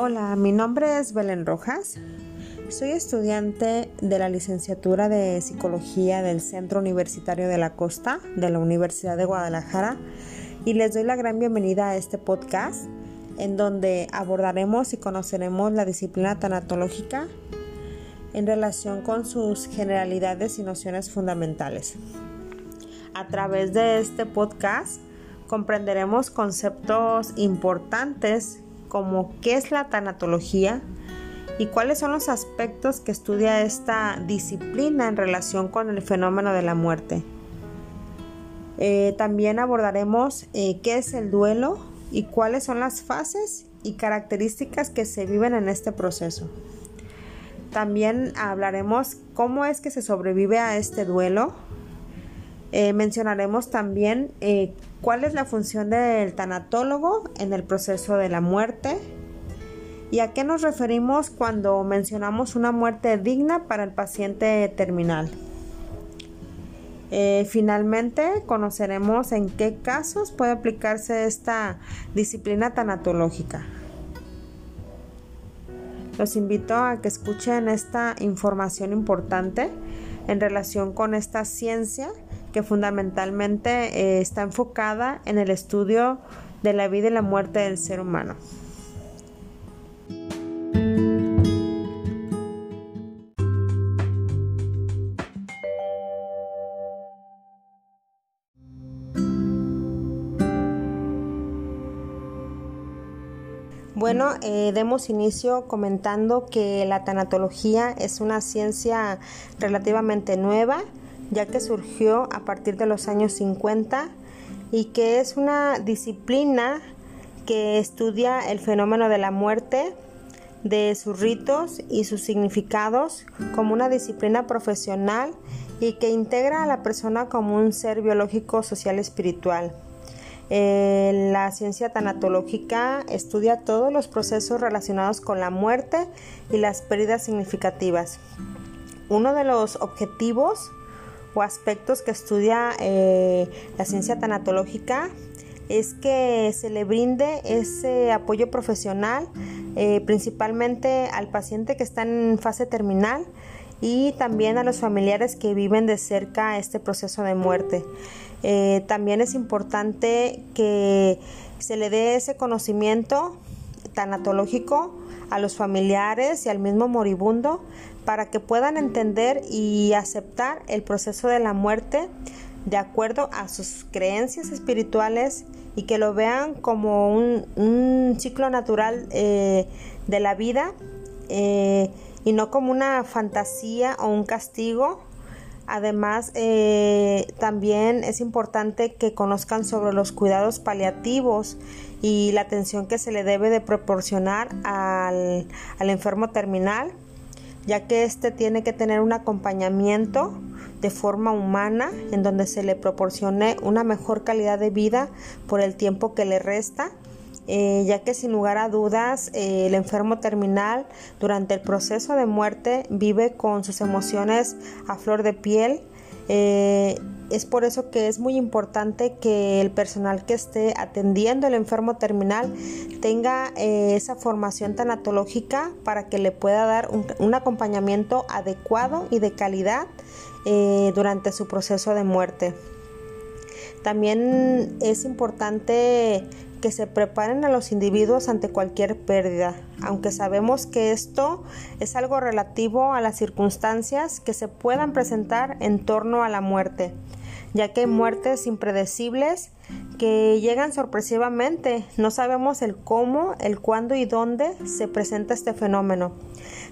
Hola, mi nombre es Belén Rojas. Soy estudiante de la licenciatura de Psicología del Centro Universitario de la Costa de la Universidad de Guadalajara y les doy la gran bienvenida a este podcast en donde abordaremos y conoceremos la disciplina tanatológica en relación con sus generalidades y nociones fundamentales. A través de este podcast comprenderemos conceptos importantes como qué es la tanatología y cuáles son los aspectos que estudia esta disciplina en relación con el fenómeno de la muerte. Eh, también abordaremos eh, qué es el duelo y cuáles son las fases y características que se viven en este proceso. También hablaremos cómo es que se sobrevive a este duelo. Eh, mencionaremos también cuál es la función del tanatólogo en el proceso de la muerte y a qué nos referimos cuando mencionamos una muerte digna para el paciente terminal. Eh, finalmente, conoceremos en qué casos puede aplicarse esta disciplina tanatológica. Los invito a que escuchen esta información importante en relación con esta ciencia que fundamentalmente eh, está enfocada en el estudio de la vida y la muerte del ser humano. Bueno, eh, demos inicio comentando que la tanatología es una ciencia relativamente nueva, ya que surgió a partir de los años 50 y que es una disciplina que estudia el fenómeno de la muerte, de sus ritos y sus significados como una disciplina profesional y que integra a la persona como un ser biológico, social, espiritual. Eh, la ciencia tanatológica estudia todos los procesos relacionados con la muerte y las pérdidas significativas. Uno de los objetivos o aspectos que estudia eh, la ciencia tanatológica es que se le brinde ese apoyo profesional eh, principalmente al paciente que está en fase terminal y también a los familiares que viven de cerca este proceso de muerte. Eh, también es importante que se le dé ese conocimiento tanatológico a los familiares y al mismo moribundo para que puedan entender y aceptar el proceso de la muerte de acuerdo a sus creencias espirituales y que lo vean como un, ciclo natural eh, de la vida eh, y no como una fantasía o un castigo. Además, eh, también es importante que conozcan sobre los cuidados paliativos y la atención que se le debe de proporcionar al, al enfermo terminal, ya que éste tiene que tener un acompañamiento de forma humana en donde se le proporcione una mejor calidad de vida por el tiempo que le resta eh, ya que sin lugar a dudas eh, el enfermo terminal durante el proceso de muerte vive con sus emociones a flor de piel. Eh, es por eso que es muy importante que el personal que esté atendiendo al enfermo terminal tenga esa formación tanatológica para que le pueda dar un, acompañamiento adecuado y de calidad durante su proceso de muerte. También es importante que se preparen a los individuos ante cualquier pérdida, aunque sabemos que esto es algo relativo a las circunstancias que se puedan presentar en torno a la muerte, ya que hay muertes impredecibles que llegan sorpresivamente. No sabemos el cómo, el cuándo y dónde se presenta este fenómeno.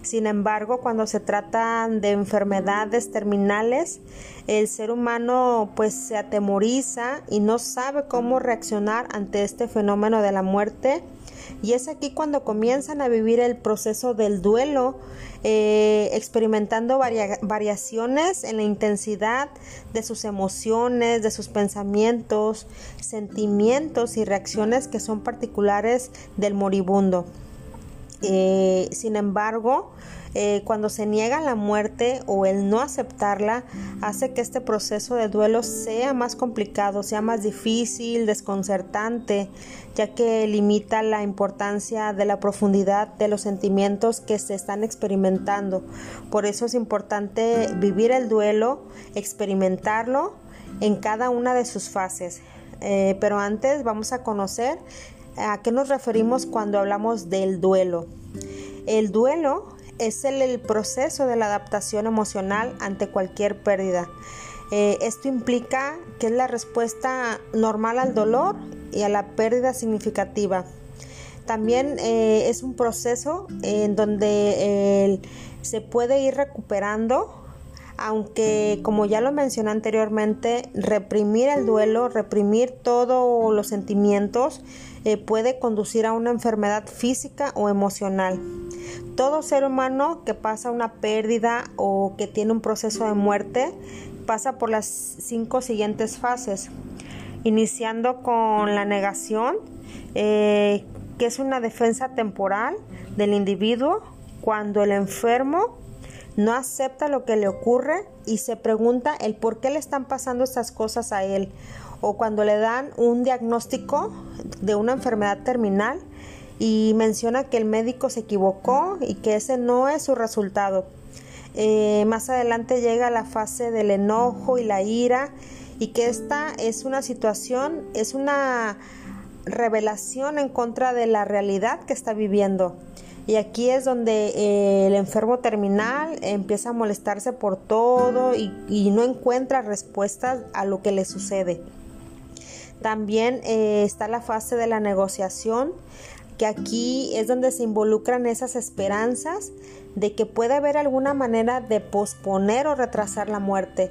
Sin embargo, cuando se trata de enfermedades terminales, el ser humano pues se atemoriza y no sabe cómo reaccionar ante este fenómeno de la muerte. Y es aquí cuando comienzan a vivir el proceso del duelo, eh, experimentando variaciones en la intensidad de sus emociones, de sus pensamientos, sentimientos y reacciones que son particulares del moribundo. Eh, sin embargo, eh, cuando se niega la muerte o el no aceptarla, hace que este proceso de duelo sea más complicado, sea más difícil, desconcertante, ya que limita la importancia de la profundidad de los sentimientos que se están experimentando. Por eso es importante vivir el duelo, experimentarlo en cada una de sus fases. Eh, pero antes vamos a conocer a qué nos referimos cuando hablamos del duelo. El duelo es el, proceso de la adaptación emocional ante cualquier pérdida. Eh, esto implica que es la respuesta normal al dolor y a la pérdida significativa. También eh, es un proceso en donde se puede ir recuperando, aunque como ya lo mencioné anteriormente, reprimir el duelo, reprimir todos los sentimientos, eh, puede conducir a una enfermedad física o emocional. Todo ser humano que pasa una pérdida o que tiene un proceso de muerte pasa por las cinco siguientes fases, iniciando con la negación, eh, que es una defensa temporal del individuo cuando el enfermo no acepta lo que le ocurre y se pregunta el por qué le están pasando estas cosas a él o cuando le dan un diagnóstico de una enfermedad terminal y menciona que el médico se equivocó y que ese no es su resultado. Eh, más adelante llega la fase del enojo y la ira y que esta es una situación, es una revelación en contra de la realidad que está viviendo. Y aquí es donde eh, el enfermo terminal empieza a molestarse por todo y, y no encuentra respuestas a lo que le sucede. También eh, está la fase de la negociación, que aquí es donde se involucran esas esperanzas de que puede haber alguna manera de posponer o retrasar la muerte.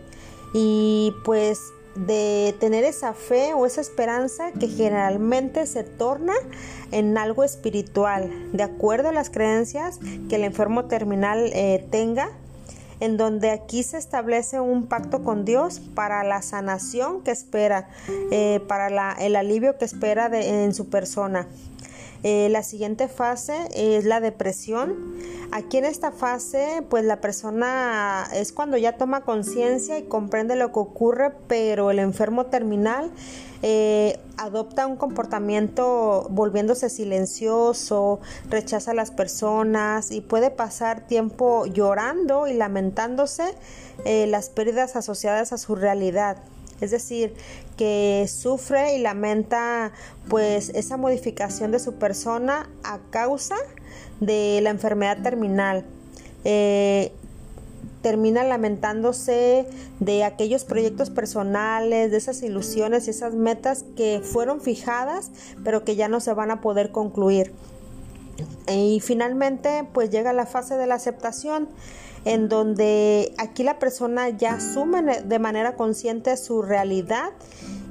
Y pues de tener esa fe o esa esperanza que generalmente se torna en algo espiritual, de acuerdo a las creencias que el enfermo terminal eh, tenga en donde aquí se establece un pacto con Dios para la sanación que espera, eh, para el alivio que espera en su persona. Eh, la siguiente fase es la depresión. Aquí en esta fase, pues la persona es cuando ya toma conciencia y comprende lo que ocurre, pero el enfermo terminal eh, adopta un comportamiento volviéndose silencioso, rechaza a las personas y puede pasar tiempo llorando y lamentándose eh, las pérdidas asociadas a su realidad. Es decir, que sufre y lamenta pues esa modificación de su persona a causa de la enfermedad terminal. Eh, termina lamentándose de aquellos proyectos personales, de esas ilusiones y esas metas que fueron fijadas, pero que ya no se van a poder concluir. Y finalmente, pues llega la fase de la aceptación, en donde aquí la persona ya asume de manera consciente su realidad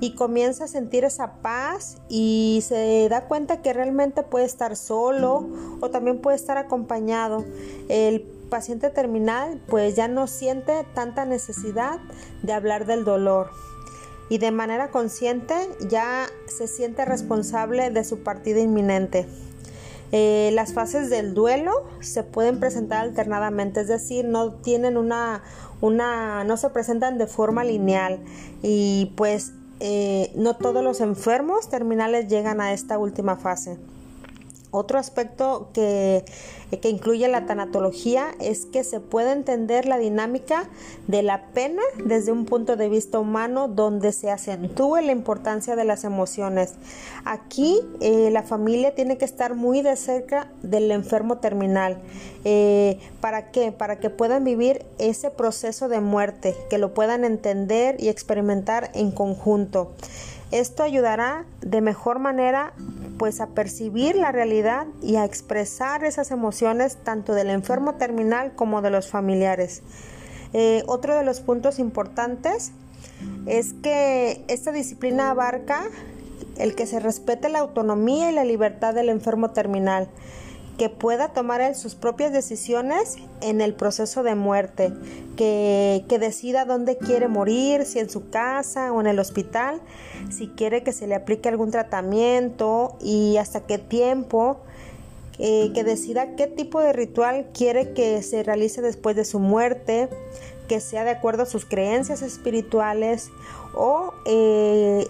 y comienza a sentir esa paz y se da cuenta que realmente puede estar solo o también puede estar acompañado. El paciente terminal pues ya no siente tanta necesidad de hablar del dolor y de manera consciente ya se siente responsable de su partida inminente. Eh, las fases del duelo se pueden presentar alternadamente, es decir, no tienen una, una, no se presentan de forma lineal y pues eh, no todos los enfermos terminales llegan a esta última fase. Otro aspecto que, que, incluye la tanatología es que se puede entender la dinámica de la pena desde un punto de vista humano donde se acentúe la importancia de las emociones. Aquí eh, la familia tiene que estar muy de cerca del enfermo terminal. Eh, ¿Para qué? Para que puedan vivir ese proceso de muerte, que lo puedan entender y experimentar en conjunto. Esto ayudará de mejor manera pues a percibir la realidad y a expresar esas emociones tanto del enfermo terminal como de los familiares. Eh, otro de los puntos importantes es que esta disciplina abarca el que se respete la autonomía y la libertad del enfermo terminal que pueda tomar sus propias decisiones en el proceso de muerte, que, que, decida dónde quiere morir, si en su casa o en el hospital, si quiere que se le aplique algún tratamiento y hasta qué tiempo, eh, que decida qué tipo de ritual quiere que se realice después de su muerte, que sea de acuerdo a sus creencias espirituales o eh,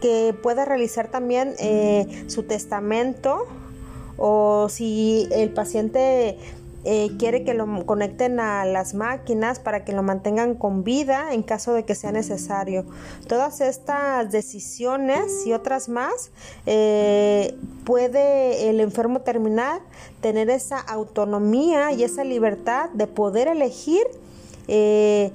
que pueda realizar también eh, su testamento o si el paciente eh, quiere que lo conecten a las máquinas para que lo mantengan con vida en caso de que sea necesario. Todas estas decisiones y otras más eh, puede el enfermo terminar tener esa autonomía y esa libertad de poder elegir eh,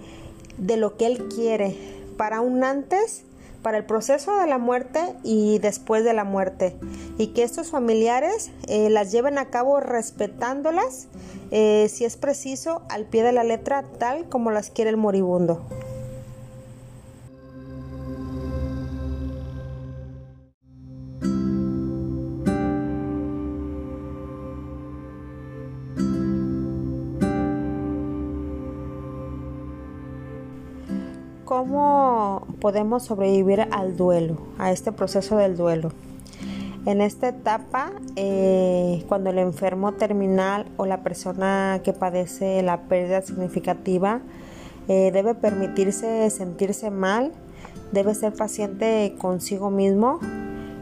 de lo que él quiere para un antes para el proceso de la muerte y después de la muerte y que estos familiares eh, las lleven a cabo respetándolas eh, si es preciso al pie de la letra tal como las quiere el moribundo. ¿Cómo podemos sobrevivir al duelo, a este proceso del duelo? En esta etapa, eh, cuando el enfermo terminal o la persona que padece la pérdida significativa eh, debe permitirse sentirse mal, debe ser paciente consigo mismo,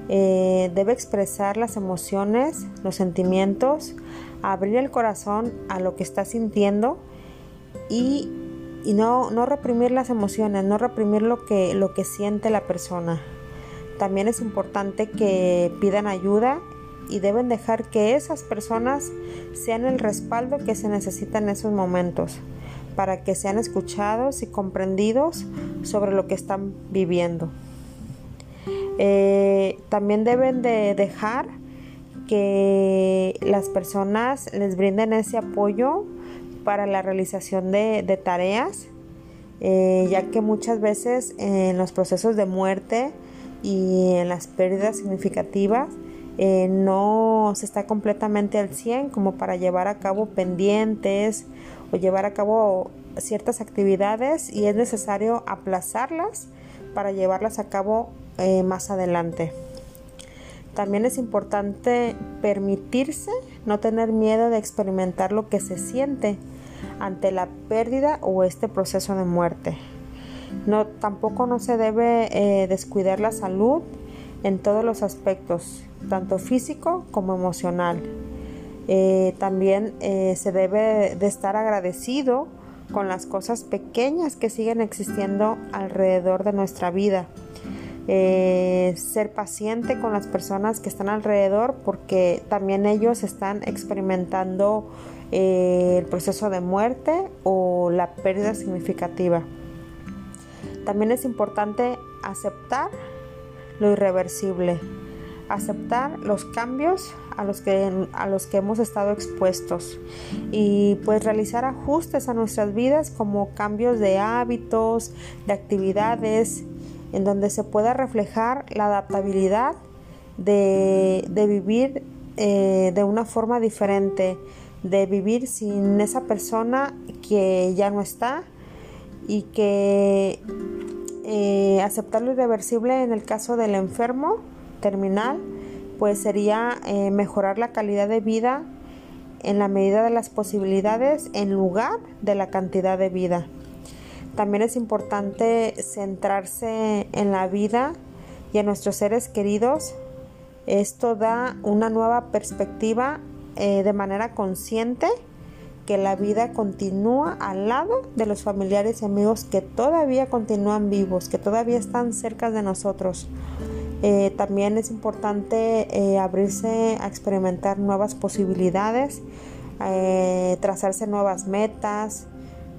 eh, debe expresar las emociones, los sentimientos, abrir el corazón a lo que está sintiendo y y no, no reprimir las emociones, no reprimir lo que, lo que siente la persona. También es importante que pidan ayuda y deben dejar que esas personas sean el respaldo que se necesita en esos momentos para que sean escuchados y comprendidos sobre lo que están viviendo. Eh, también deben de dejar que las personas les brinden ese apoyo para la realización de, tareas, eh, ya que muchas veces en los procesos de muerte y en las pérdidas significativas eh, no se está completamente al 100 como para llevar a cabo pendientes o llevar a cabo ciertas actividades y es necesario aplazarlas para llevarlas a cabo eh, más adelante. También es importante permitirse no tener miedo de experimentar lo que se siente ante la pérdida o este proceso de muerte. No, tampoco no se debe eh, descuidar la salud en todos los aspectos, tanto físico como emocional. Eh, también eh, se debe de estar agradecido con las cosas pequeñas que siguen existiendo alrededor de nuestra vida eh, ser paciente con las personas que están alrededor porque también ellos están experimentando eh, el proceso de muerte o la pérdida significativa. También es importante aceptar lo irreversible, aceptar los cambios a los que, a los que hemos estado expuestos y pues realizar ajustes a nuestras vidas como cambios de hábitos, de actividades en donde se pueda reflejar la adaptabilidad de, vivir eh, de una forma diferente, de vivir sin esa persona que ya no está y que eh, aceptar lo irreversible en el caso del enfermo terminal, pues sería eh, mejorar la calidad de vida en la medida de las posibilidades en lugar de la cantidad de vida. También es importante centrarse en la vida y en nuestros seres queridos. Esto da una nueva perspectiva eh, de manera consciente que la vida continúa al lado de los familiares y amigos que todavía continúan vivos, que todavía están cerca de nosotros. Eh, también es importante eh, abrirse a experimentar nuevas posibilidades, trazarse nuevas metas,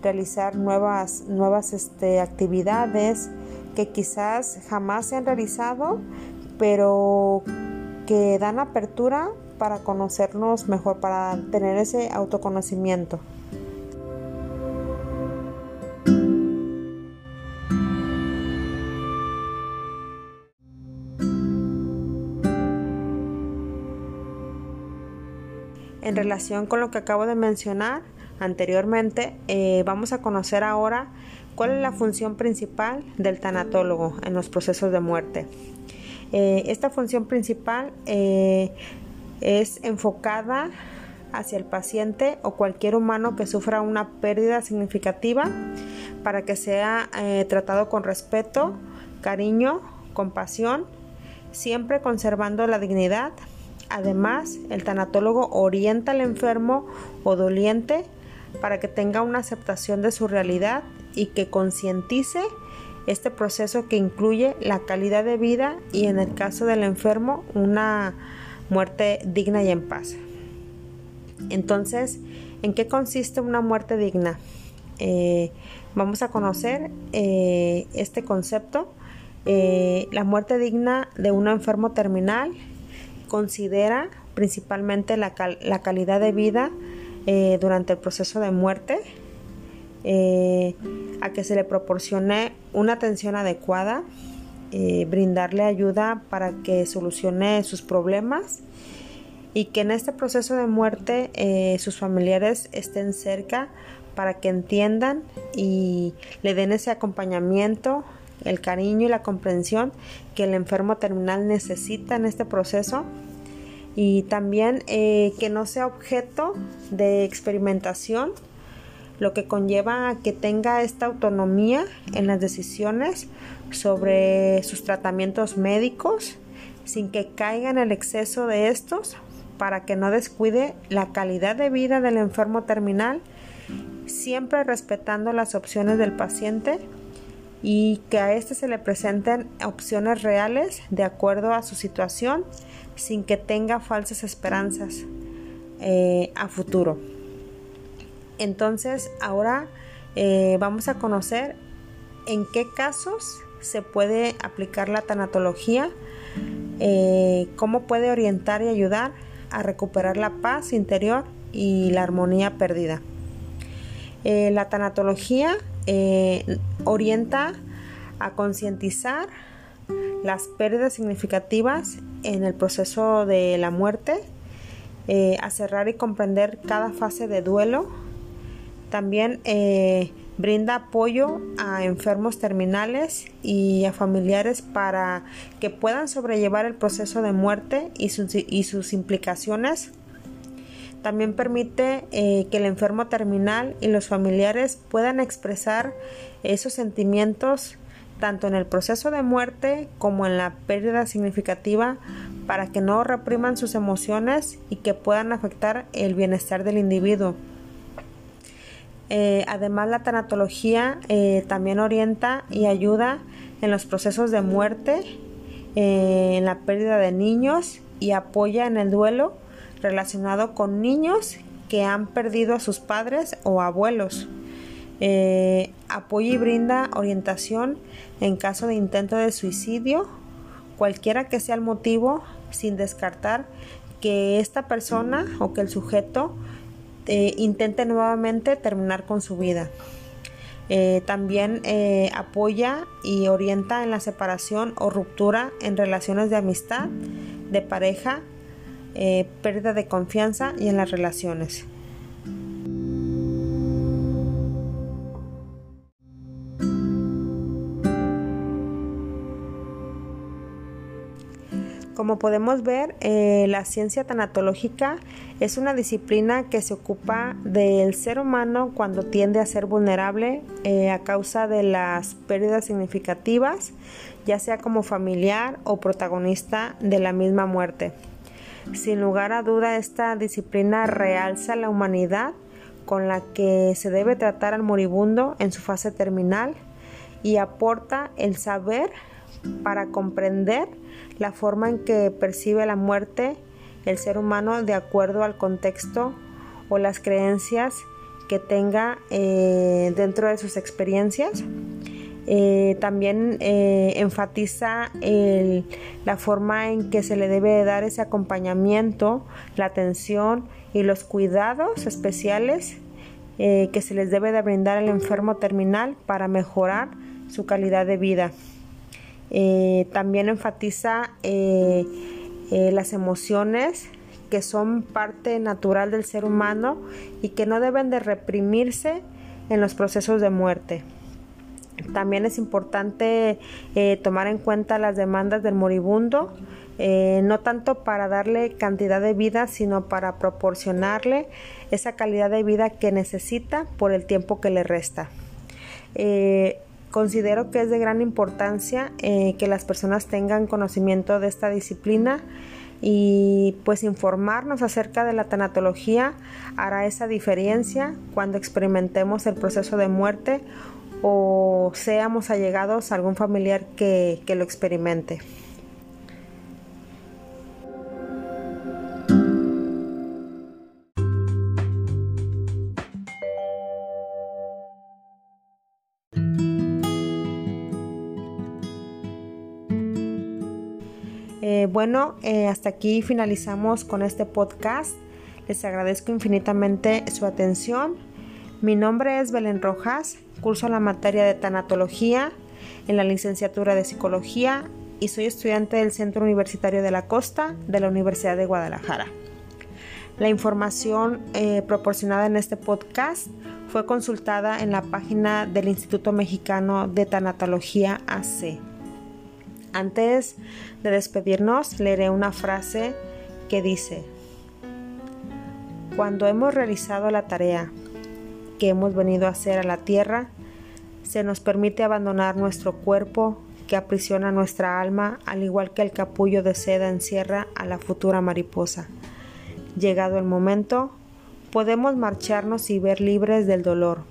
realizar nuevas, nuevas este, actividades que quizás jamás se han realizado, pero que dan apertura para conocernos mejor, para tener ese autoconocimiento. En relación con lo que acabo de mencionar, anteriormente, eh, vamos a conocer ahora cuál es la función principal del tanatólogo en los procesos de muerte. Eh, esta función principal eh, es enfocada hacia el paciente o cualquier humano que sufra una pérdida significativa para que sea eh, tratado con respeto, cariño, compasión, siempre conservando la dignidad. Además, el tanatólogo orienta al enfermo o doliente para que tenga una aceptación de su realidad y que concientice este proceso que incluye la calidad de vida y en el caso del enfermo una muerte digna y en paz. Entonces, ¿en qué consiste una muerte digna? Eh, vamos a conocer eh, este concepto. Eh, la muerte digna de un enfermo terminal considera principalmente la, la calidad de vida durante el proceso de muerte, a que se le proporcione una atención adecuada, brindarle ayuda para que solucione sus problemas y que en este proceso de muerte eh, sus familiares estén cerca para que entiendan y le den ese acompañamiento, el cariño y la comprensión que el enfermo terminal necesita en este proceso y también eh, que no sea objeto de experimentación, lo que conlleva a que tenga esta autonomía en las decisiones sobre sus tratamientos médicos sin que caiga en el exceso de estos para que no descuide la calidad de vida del enfermo terminal, siempre respetando las opciones del paciente y que a éste se le presenten opciones reales de acuerdo a su situación sin que tenga falsas esperanzas eh, a futuro. Entonces ahora eh, vamos a conocer en qué casos se puede aplicar la tanatología, eh, cómo puede orientar y ayudar a recuperar la paz interior y la armonía perdida. La tanatología orienta a concientizar las pérdidas significativas en el proceso de la muerte, eh, a cerrar y comprender cada fase de duelo. También brinda apoyo a enfermos terminales y a familiares para que puedan sobrellevar el proceso de muerte y sus, implicaciones. También permite eh, que el enfermo terminal y los familiares puedan expresar esos sentimientos tanto en el proceso de muerte como en la pérdida significativa para que no repriman sus emociones y que puedan afectar el bienestar del individuo. Eh, además, la tanatología eh, también orienta y ayuda en los procesos de muerte, eh, en la pérdida de niños y apoya en el duelo relacionado con niños que han perdido a sus padres o abuelos. Apoya y brinda orientación en caso de intento de suicidio, cualquiera que sea el motivo, sin descartar que esta persona o que el sujeto eh, intente nuevamente terminar con su vida. Eh, también eh, apoya y orienta en la separación o ruptura en relaciones de amistad, de pareja, pérdida de confianza y en las relaciones. Como podemos ver, eh, la ciencia tanatológica es una disciplina que se ocupa del ser humano cuando tiende a ser vulnerable eh, a causa de las pérdidas significativas, ya sea como familiar o protagonista de la misma muerte. Sin lugar a duda, esta disciplina realza la humanidad con la que se debe tratar al moribundo en su fase terminal y aporta el saber para comprender la forma en que percibe la muerte el ser humano de acuerdo al contexto o las creencias que tenga eh, dentro de sus experiencias. Eh, también eh, enfatiza la forma en que se le debe dar ese acompañamiento, la atención y los cuidados especiales que se les debe de brindar al enfermo terminal para mejorar su calidad de vida. Eh, también enfatiza eh, eh, las emociones que son parte natural del ser humano y que no deben de reprimirse en los procesos de muerte. También es importante tomar en cuenta las demandas del moribundo no tanto para darle cantidad de vida, sino para proporcionarle esa calidad de vida que necesita por el tiempo que le resta. Considero que es de gran importancia eh, que las personas tengan conocimiento de esta disciplina y pues informarnos acerca de la tanatología hará esa diferencia cuando experimentemos el proceso de muerte o seamos allegados a algún familiar que, que lo experimente. Bueno, eh, hasta aquí finalizamos con este podcast. Les agradezco infinitamente su atención. Mi nombre es Belén Rojas, curso la materia de tanatología en la licenciatura de psicología y soy estudiante del Centro Universitario de la Costa de la Universidad de Guadalajara. La información eh, proporcionada en este podcast fue consultada en la página del Instituto Mexicano de Tanatología AC. Antes de despedirnos, leeré una frase que dice, cuando hemos realizado la tarea que hemos venido a hacer a la tierra, se nos permite abandonar nuestro cuerpo que aprisiona nuestra alma, al igual que el capullo de seda encierra a la futura mariposa. Llegado el momento, podemos marcharnos y ver libres del dolor,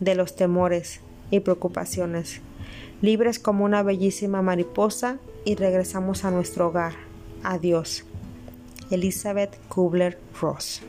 de los temores y preocupaciones libres como una bellísima mariposa y regresamos a nuestro hogar. Adiós. Elizabeth Kubler-Ross